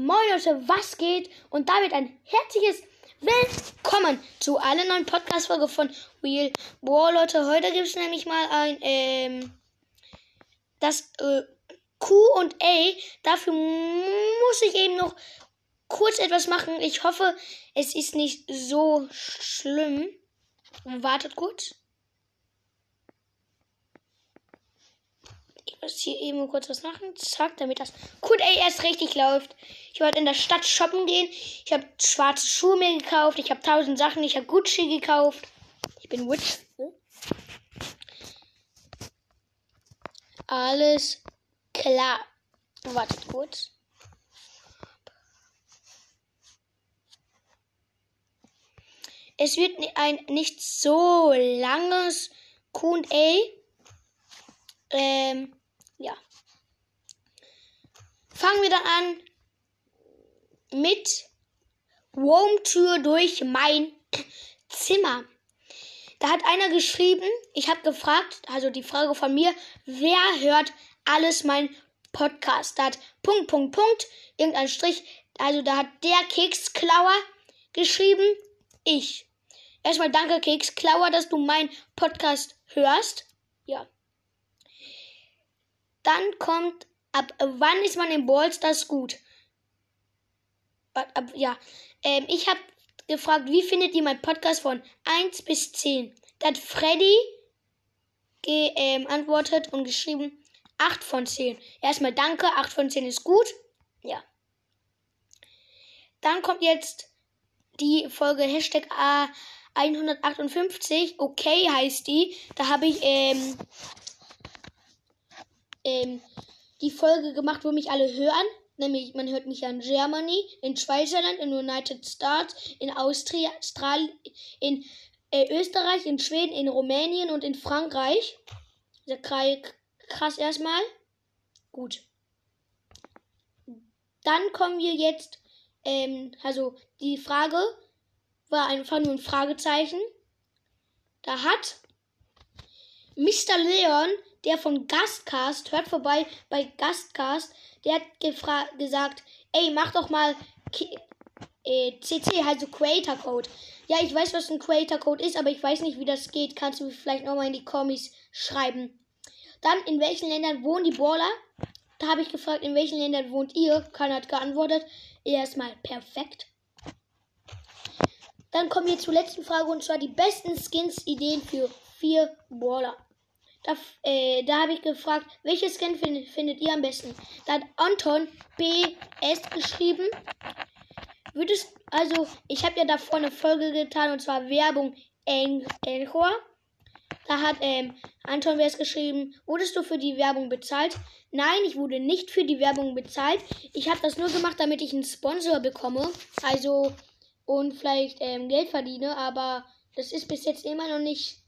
Moin Leute, was geht? Und damit ein herzliches Willkommen zu einer neuen Podcast-Folge von Real Boah Leute, heute gibt es nämlich mal ein, ähm, das äh, Q und A. Dafür muss ich eben noch kurz etwas machen. Ich hoffe, es ist nicht so schlimm. Wartet kurz. Ich muss hier eben kurz was machen. Zack, damit das gut ey, erst richtig läuft. Ich wollte in der Stadt shoppen gehen. Ich habe schwarze Schuhe mir gekauft. Ich habe tausend Sachen. Ich habe Gucci gekauft. Ich bin Witch. Alles klar. Wartet kurz. Es wird ein nicht so langes Q&A. Ähm, ja. Fangen wir dann an mit Wurmtür durch mein Zimmer. Da hat einer geschrieben, ich habe gefragt, also die Frage von mir, wer hört alles mein Podcast? Da hat Punkt, Punkt, Punkt, irgendein Strich, also da hat der Keksklauer geschrieben, ich. Erstmal danke Keksklauer, dass du meinen Podcast hörst. Ja. Dann kommt, ab wann ist man im Ballstars gut? Ab, ab, ja, ähm, ich habe gefragt, wie findet ihr meinen Podcast von 1 bis 10? Da hat Freddy geantwortet ähm, und geschrieben 8 von 10. Erstmal danke, 8 von 10 ist gut. Ja. Dann kommt jetzt die Folge Hashtag A 158. Okay heißt die. Da habe ich ähm, ähm, die Folge gemacht, wo mich alle hören. Nämlich, man hört mich in Germany, in Schweizerland, in United States, in Austria, Australien, in äh, Österreich, in Schweden, in Rumänien und in Frankreich. Sehr krass erstmal. Gut. Dann kommen wir jetzt, ähm, also die Frage war einfach nur ein Fragezeichen. Da hat Mr. Leon der von Gastcast, hört vorbei bei Gastcast, der hat gesagt, ey, mach doch mal K äh, CC, also Creator Code. Ja, ich weiß, was ein Creator Code ist, aber ich weiß nicht, wie das geht. Kannst du mir vielleicht nochmal in die Kommis schreiben. Dann, in welchen Ländern wohnen die Baller? Da habe ich gefragt, in welchen Ländern wohnt ihr? Keiner hat geantwortet. Erstmal perfekt. Dann kommen wir zur letzten Frage und zwar die besten Skins-Ideen für vier Baller. Da, äh, da habe ich gefragt, welches Skin find, findet ihr am besten? Da hat Anton BS geschrieben. Würdest, also, ich habe ja davor eine Folge getan und zwar Werbung Elchor. Da hat ähm, Anton BS geschrieben, wurdest du für die Werbung bezahlt? Nein, ich wurde nicht für die Werbung bezahlt. Ich habe das nur gemacht, damit ich einen Sponsor bekomme. Also, und vielleicht ähm, Geld verdiene, aber das ist bis jetzt immer noch nicht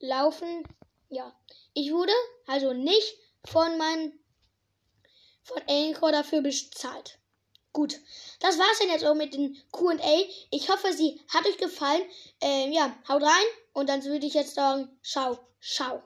gelaufen. Ja, ich wurde also nicht von meinem von Anchor dafür bezahlt. Gut, das war's dann jetzt auch mit den Q&A. Ich hoffe, sie hat euch gefallen. Ähm, ja, haut rein und dann würde ich jetzt sagen, ciao, ciao.